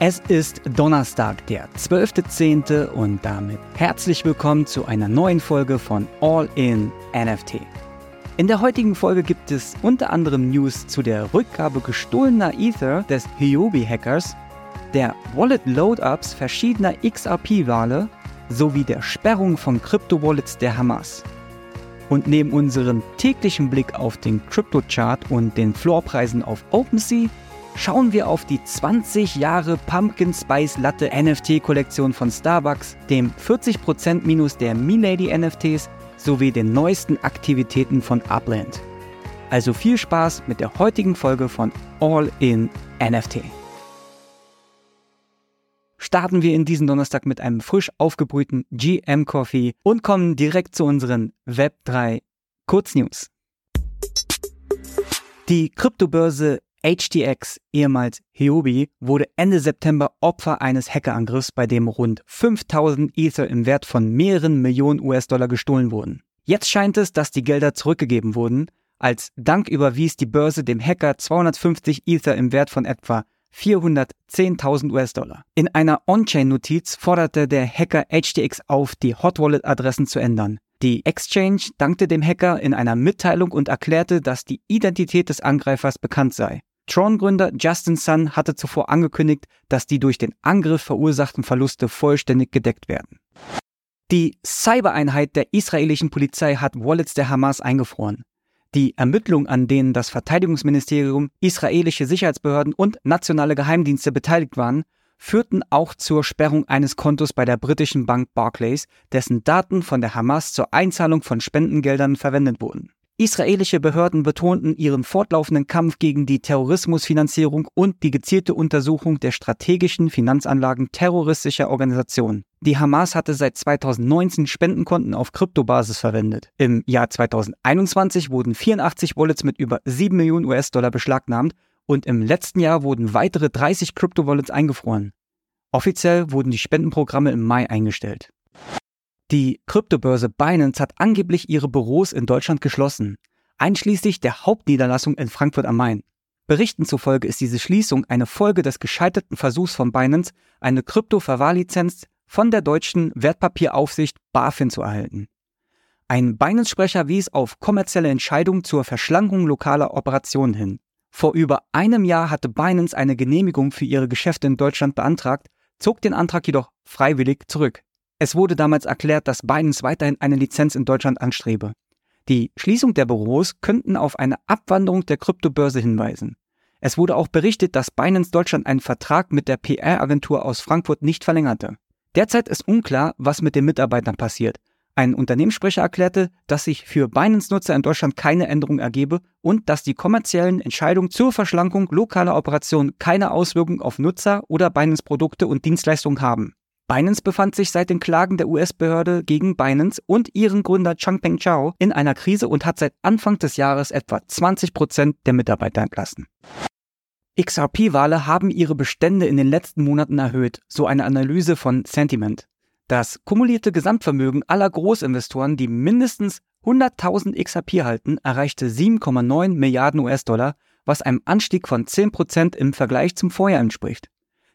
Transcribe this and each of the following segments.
Es ist Donnerstag, der 12.10. und damit herzlich willkommen zu einer neuen Folge von All in NFT. In der heutigen Folge gibt es unter anderem News zu der Rückgabe gestohlener Ether des Hiobi-Hackers, der Wallet-Load-Ups verschiedener XRP-Wale sowie der Sperrung von Krypto-Wallets der Hamas. Und neben unserem täglichen Blick auf den Crypto-Chart und den Floorpreisen auf OpenSea schauen wir auf die 20 Jahre Pumpkin Spice Latte NFT-Kollektion von Starbucks, dem 40% Minus der Milady NFTs sowie den neuesten Aktivitäten von Upland. Also viel Spaß mit der heutigen Folge von All in NFT. Starten wir in diesen Donnerstag mit einem frisch aufgebrühten GM Coffee und kommen direkt zu unseren Web3 Kurznews. Die Kryptobörse HTX, ehemals Huobi, wurde Ende September Opfer eines Hackerangriffs, bei dem rund 5000 Ether im Wert von mehreren Millionen US-Dollar gestohlen wurden. Jetzt scheint es, dass die Gelder zurückgegeben wurden. Als Dank überwies die Börse dem Hacker 250 Ether im Wert von etwa 410.000 US-Dollar. In einer On-Chain-Notiz forderte der Hacker HTX auf, die Hot Wallet-Adressen zu ändern. Die Exchange dankte dem Hacker in einer Mitteilung und erklärte, dass die Identität des Angreifers bekannt sei. Tron-Gründer Justin Sun hatte zuvor angekündigt, dass die durch den Angriff verursachten Verluste vollständig gedeckt werden. Die Cybereinheit der israelischen Polizei hat Wallets der Hamas eingefroren. Die Ermittlungen, an denen das Verteidigungsministerium, israelische Sicherheitsbehörden und nationale Geheimdienste beteiligt waren, führten auch zur Sperrung eines Kontos bei der britischen Bank Barclays, dessen Daten von der Hamas zur Einzahlung von Spendengeldern verwendet wurden. Israelische Behörden betonten ihren fortlaufenden Kampf gegen die Terrorismusfinanzierung und die gezielte Untersuchung der strategischen Finanzanlagen terroristischer Organisationen. Die Hamas hatte seit 2019 Spendenkonten auf Kryptobasis verwendet. Im Jahr 2021 wurden 84 Wallets mit über 7 Millionen US-Dollar beschlagnahmt und im letzten Jahr wurden weitere 30 Kryptowallets eingefroren. Offiziell wurden die Spendenprogramme im Mai eingestellt. Die Kryptobörse Binance hat angeblich ihre Büros in Deutschland geschlossen, einschließlich der Hauptniederlassung in Frankfurt am Main. Berichten zufolge ist diese Schließung eine Folge des gescheiterten Versuchs von Binance, eine Krypto-Verwahrlizenz von der deutschen Wertpapieraufsicht BaFin zu erhalten. Ein Binance-Sprecher wies auf kommerzielle Entscheidungen zur Verschlankung lokaler Operationen hin. Vor über einem Jahr hatte Binance eine Genehmigung für ihre Geschäfte in Deutschland beantragt, zog den Antrag jedoch freiwillig zurück. Es wurde damals erklärt, dass Binance weiterhin eine Lizenz in Deutschland anstrebe. Die Schließung der Büros könnten auf eine Abwanderung der Kryptobörse hinweisen. Es wurde auch berichtet, dass Binance Deutschland einen Vertrag mit der PR-Agentur aus Frankfurt nicht verlängerte. Derzeit ist unklar, was mit den Mitarbeitern passiert. Ein Unternehmenssprecher erklärte, dass sich für Binance-Nutzer in Deutschland keine Änderung ergebe und dass die kommerziellen Entscheidungen zur Verschlankung lokaler Operationen keine Auswirkung auf Nutzer oder Binance-Produkte und Dienstleistungen haben. Binance befand sich seit den Klagen der US-Behörde gegen Binance und ihren Gründer Changpeng Zhao in einer Krise und hat seit Anfang des Jahres etwa 20 Prozent der Mitarbeiter entlassen. XRP-Wale haben ihre Bestände in den letzten Monaten erhöht, so eine Analyse von Sentiment. Das kumulierte Gesamtvermögen aller Großinvestoren, die mindestens 100.000 XRP halten, erreichte 7,9 Milliarden US-Dollar, was einem Anstieg von 10 Prozent im Vergleich zum Vorjahr entspricht.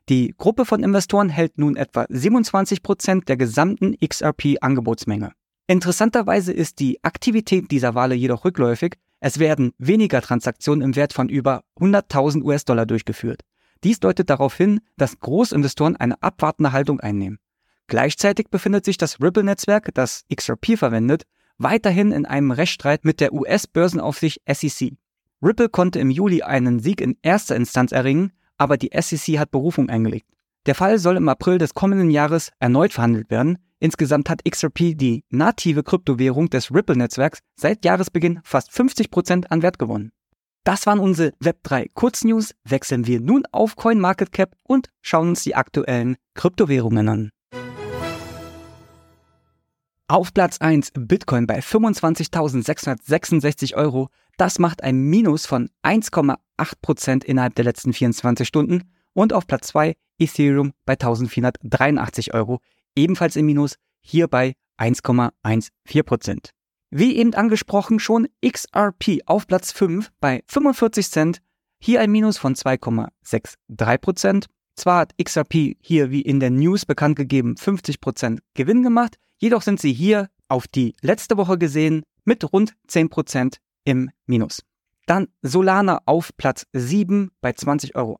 Die Gruppe von Investoren hält nun etwa 27 Prozent der gesamten XRP-Angebotsmenge. Interessanterweise ist die Aktivität dieser Wale jedoch rückläufig. Es werden weniger Transaktionen im Wert von über 100.000 US-Dollar durchgeführt. Dies deutet darauf hin, dass Großinvestoren eine abwartende Haltung einnehmen. Gleichzeitig befindet sich das Ripple-Netzwerk, das XRP verwendet, weiterhin in einem Rechtsstreit mit der US-Börsenaufsicht SEC. Ripple konnte im Juli einen Sieg in erster Instanz erringen, aber die SEC hat Berufung eingelegt. Der Fall soll im April des kommenden Jahres erneut verhandelt werden. Insgesamt hat XRP, die native Kryptowährung des Ripple-Netzwerks, seit Jahresbeginn fast 50% an Wert gewonnen. Das waren unsere Web3 Kurznews. Wechseln wir nun auf CoinMarketCap und schauen uns die aktuellen Kryptowährungen an. Auf Platz 1 Bitcoin bei 25.666 Euro. Das macht ein Minus von 1,8% innerhalb der letzten 24 Stunden. Und auf Platz 2 Ethereum bei 1483 Euro. Ebenfalls im Minus, hier bei 1,14%. Wie eben angesprochen, schon XRP auf Platz 5 bei 45 Cent. Hier ein Minus von 2,63%. Zwar hat XRP hier wie in der News bekannt gegeben 50% Gewinn gemacht, jedoch sind sie hier auf die letzte Woche gesehen mit rund 10% im Minus. Dann Solana auf Platz 7 bei 20,91 Euro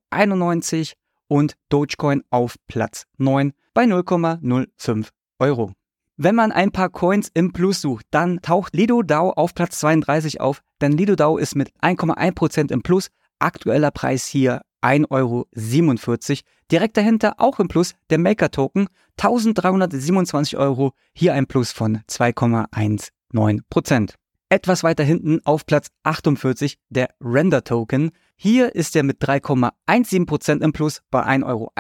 und Dogecoin auf Platz 9 bei 0,05 Euro. Wenn man ein paar Coins im Plus sucht, dann taucht Lido DAO auf Platz 32 auf, denn Lido DAO ist mit 1,1% im Plus, aktueller Preis hier 1,47 Euro. Direkt dahinter auch im Plus der Maker Token 1327 Euro, hier ein Plus von 2,19%. Etwas weiter hinten auf Platz 48 der Render Token. Hier ist er mit 3,17% im Plus bei 1,71 Euro.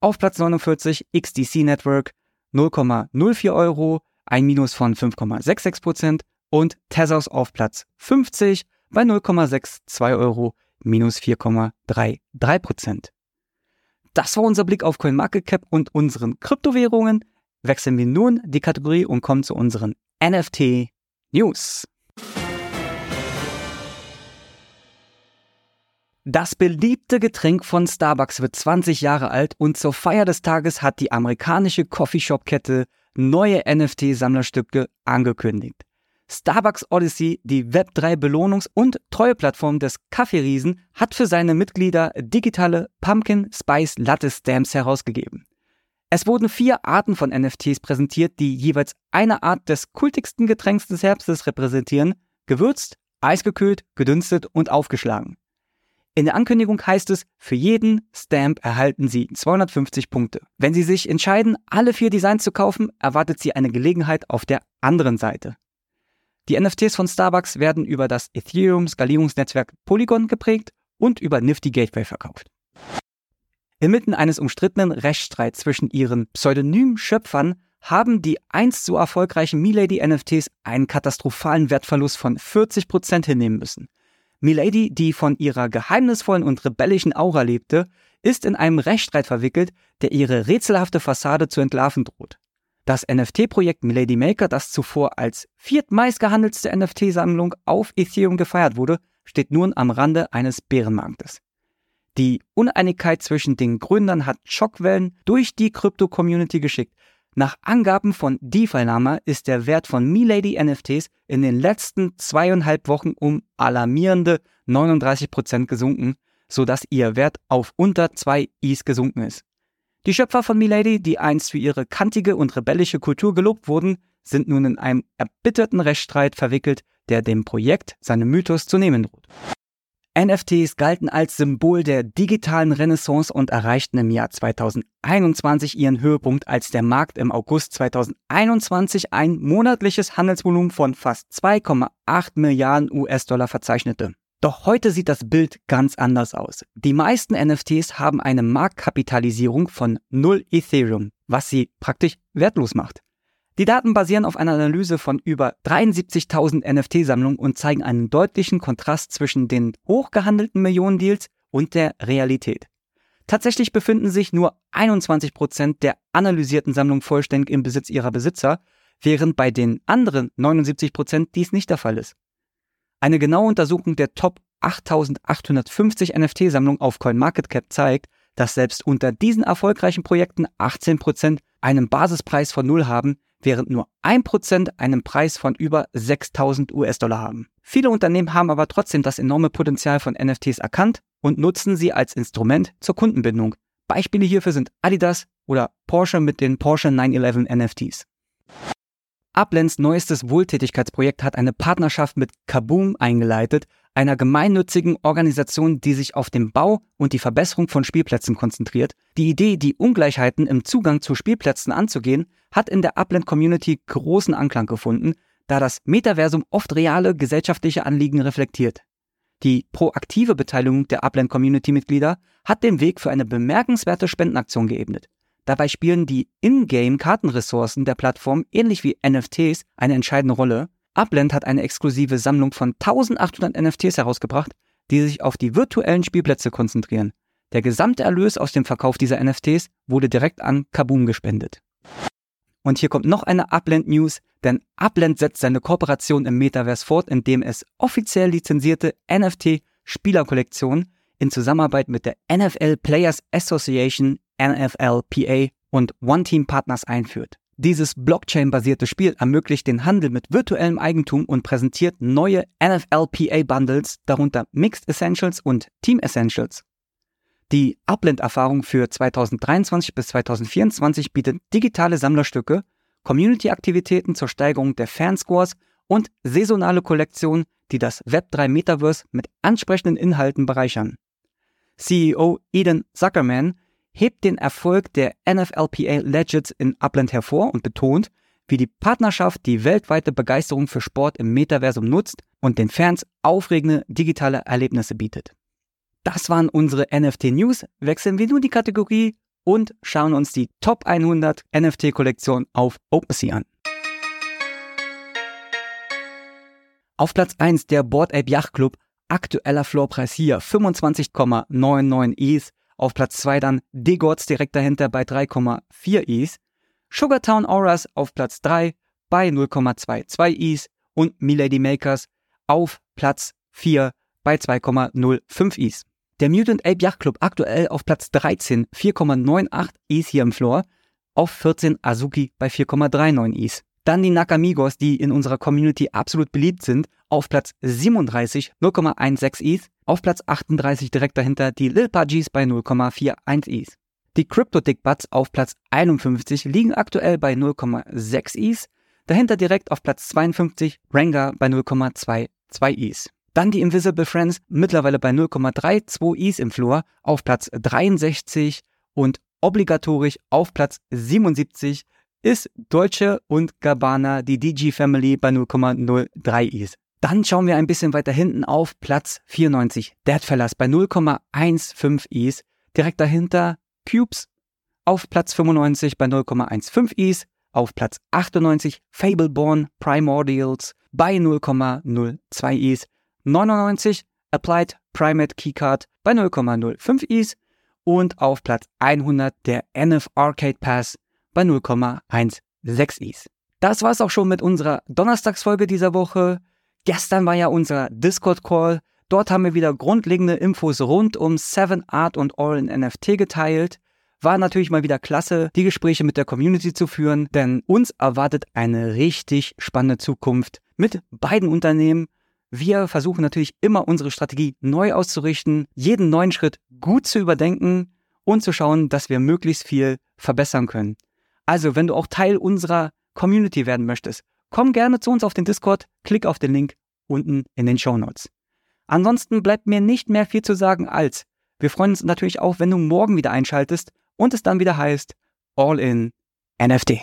Auf Platz 49 XDC Network 0,04 Euro, ein Minus von 5,66% und Tezos auf Platz 50 bei 0,62 Euro, minus 4,33%. Das war unser Blick auf CoinMarketCap und unseren Kryptowährungen. Wechseln wir nun die Kategorie und kommen zu unseren NFT News. Das beliebte Getränk von Starbucks wird 20 Jahre alt und zur Feier des Tages hat die amerikanische Coffeeshop-Kette neue NFT-Sammlerstücke angekündigt. Starbucks Odyssey, die Web3-Belohnungs- und Treueplattform des Kaffeeriesen, hat für seine Mitglieder digitale Pumpkin Spice Latte Stamps herausgegeben. Es wurden vier Arten von NFTs präsentiert, die jeweils eine Art des kultigsten Getränks des Herbstes repräsentieren, gewürzt, eisgekühlt, gedünstet und aufgeschlagen. In der Ankündigung heißt es, für jeden Stamp erhalten Sie 250 Punkte. Wenn Sie sich entscheiden, alle vier Designs zu kaufen, erwartet Sie eine Gelegenheit auf der anderen Seite. Die NFTs von Starbucks werden über das Ethereum-Skalierungsnetzwerk Polygon geprägt und über Nifty Gateway verkauft. Inmitten eines umstrittenen Rechtsstreits zwischen ihren pseudonymen Schöpfern haben die einst so erfolgreichen Milady NFTs einen katastrophalen Wertverlust von 40% hinnehmen müssen. Milady, die von ihrer geheimnisvollen und rebellischen Aura lebte, ist in einem Rechtsstreit verwickelt, der ihre rätselhafte Fassade zu entlarven droht. Das NFT-Projekt Milady Maker, das zuvor als viertmeist gehandelste NFT-Sammlung auf Ethereum gefeiert wurde, steht nun am Rande eines Bärenmarktes. Die Uneinigkeit zwischen den Gründern hat Schockwellen durch die Krypto-Community geschickt. Nach Angaben von DeFi-Lama ist der Wert von Milady NFTs in den letzten zweieinhalb Wochen um alarmierende 39% gesunken, sodass ihr Wert auf unter 2 Is gesunken ist. Die Schöpfer von Milady, die einst für ihre kantige und rebellische Kultur gelobt wurden, sind nun in einem erbitterten Rechtsstreit verwickelt, der dem Projekt seinen Mythos zu nehmen droht. NFTs galten als Symbol der digitalen Renaissance und erreichten im Jahr 2021 ihren Höhepunkt, als der Markt im August 2021 ein monatliches Handelsvolumen von fast 2,8 Milliarden US-Dollar verzeichnete. Doch heute sieht das Bild ganz anders aus. Die meisten NFTs haben eine Marktkapitalisierung von 0 Ethereum, was sie praktisch wertlos macht. Die Daten basieren auf einer Analyse von über 73.000 NFT-Sammlungen und zeigen einen deutlichen Kontrast zwischen den hochgehandelten Millionen-Deals und der Realität. Tatsächlich befinden sich nur 21% der analysierten Sammlungen vollständig im Besitz ihrer Besitzer, während bei den anderen 79% dies nicht der Fall ist. Eine genaue Untersuchung der Top 8850 NFT-Sammlungen auf CoinMarketCap zeigt, dass selbst unter diesen erfolgreichen Projekten 18% einen Basispreis von Null haben, während nur 1% einen Preis von über 6000 US-Dollar haben. Viele Unternehmen haben aber trotzdem das enorme Potenzial von NFTs erkannt und nutzen sie als Instrument zur Kundenbindung. Beispiele hierfür sind Adidas oder Porsche mit den Porsche 911 NFTs. Uplands neuestes Wohltätigkeitsprojekt hat eine Partnerschaft mit Kaboom eingeleitet, einer gemeinnützigen Organisation, die sich auf den Bau und die Verbesserung von Spielplätzen konzentriert. Die Idee, die Ungleichheiten im Zugang zu Spielplätzen anzugehen, hat in der Upland Community großen Anklang gefunden, da das Metaversum oft reale gesellschaftliche Anliegen reflektiert. Die proaktive Beteiligung der Upland Community Mitglieder hat den Weg für eine bemerkenswerte Spendenaktion geebnet. Dabei spielen die Ingame-Kartenressourcen der Plattform ähnlich wie NFTs eine entscheidende Rolle. Upland hat eine exklusive Sammlung von 1800 NFTs herausgebracht, die sich auf die virtuellen Spielplätze konzentrieren. Der gesamte Erlös aus dem Verkauf dieser NFTs wurde direkt an Kaboom gespendet. Und hier kommt noch eine Upland News, denn Upland setzt seine Kooperation im Metaverse fort, indem es offiziell lizenzierte NFT Spielerkollektionen in Zusammenarbeit mit der NFL Players Association NFLPA und One Team Partners einführt. Dieses Blockchain-basierte Spiel ermöglicht den Handel mit virtuellem Eigentum und präsentiert neue NFLPA-Bundles, darunter Mixed Essentials und Team Essentials. Die Upland-Erfahrung für 2023 bis 2024 bietet digitale Sammlerstücke, Community-Aktivitäten zur Steigerung der Fanscores und saisonale Kollektionen, die das Web3 Metaverse mit ansprechenden Inhalten bereichern. CEO Eden Zuckerman hebt den Erfolg der NFLPA Legends in Upland hervor und betont, wie die Partnerschaft die weltweite Begeisterung für Sport im Metaversum nutzt und den Fans aufregende digitale Erlebnisse bietet. Das waren unsere NFT News. Wechseln wir nun die Kategorie und schauen uns die Top 100 NFT Kollektion auf OpenSea an. Auf Platz 1 der Board Ape Yacht Club, aktueller Floorpreis hier 25,99 ETH. Auf Platz 2 dann Degods direkt dahinter bei 3,4 ETH. Sugartown Auras auf Platz 3 bei 0,22 ETH und Milady Makers auf Platz 4 bei 2,05 ETH. Der Mutant Ape Yacht Club aktuell auf Platz 13, 4,98 ETH hier im Floor, auf 14 Azuki bei 4,39 ETH. Dann die Nakamigos, die in unserer Community absolut beliebt sind, auf Platz 37, 0,16 ETH. Auf Platz 38 direkt dahinter die Lil Pudgies bei 0,41 ETH. Die Crypto Dick Butts auf Platz 51 liegen aktuell bei 0,6 ETH. Dahinter direkt auf Platz 52 Ranga bei 0,22 ETH. Dann die Invisible Friends mittlerweile bei 0,32 ETH im Floor auf Platz 63 und obligatorisch auf Platz 77 ist Deutsche und Gabbana, die DG Family bei 0,03 ETH. Dann schauen wir ein bisschen weiter hinten auf Platz 94, Deadfellas bei 0,15 ETH. Direkt dahinter Cubes auf Platz 95 bei 0,15 ETH. Auf Platz 98 Fableborn Primordials bei 0,02 ETH. 99 Applied Primate Keycard bei 0,05 ETH. Und auf Platz 100 der NF Arcade Pass bei 0,16 ETH. Das war's auch schon mit unserer Donnerstagsfolge dieser Woche. Gestern war ja unser Discord-Call. Dort haben wir wieder grundlegende Infos rund um Seven Art und All in NFT geteilt. War natürlich mal wieder klasse, die Gespräche mit der Community zu führen, denn uns erwartet eine richtig spannende Zukunft mit beiden Unternehmen. Wir versuchen natürlich immer unsere Strategie neu auszurichten, jeden neuen Schritt gut zu überdenken und zu schauen, dass wir möglichst viel verbessern können. Also, wenn du auch Teil unserer Community werden möchtest, komm gerne zu uns auf den Discord, klick auf den Link unten in den Show Notes. Ansonsten bleibt mir nicht mehr viel zu sagen als, wir freuen uns natürlich auch, wenn du morgen wieder einschaltest und es dann wieder heißt All in NFT.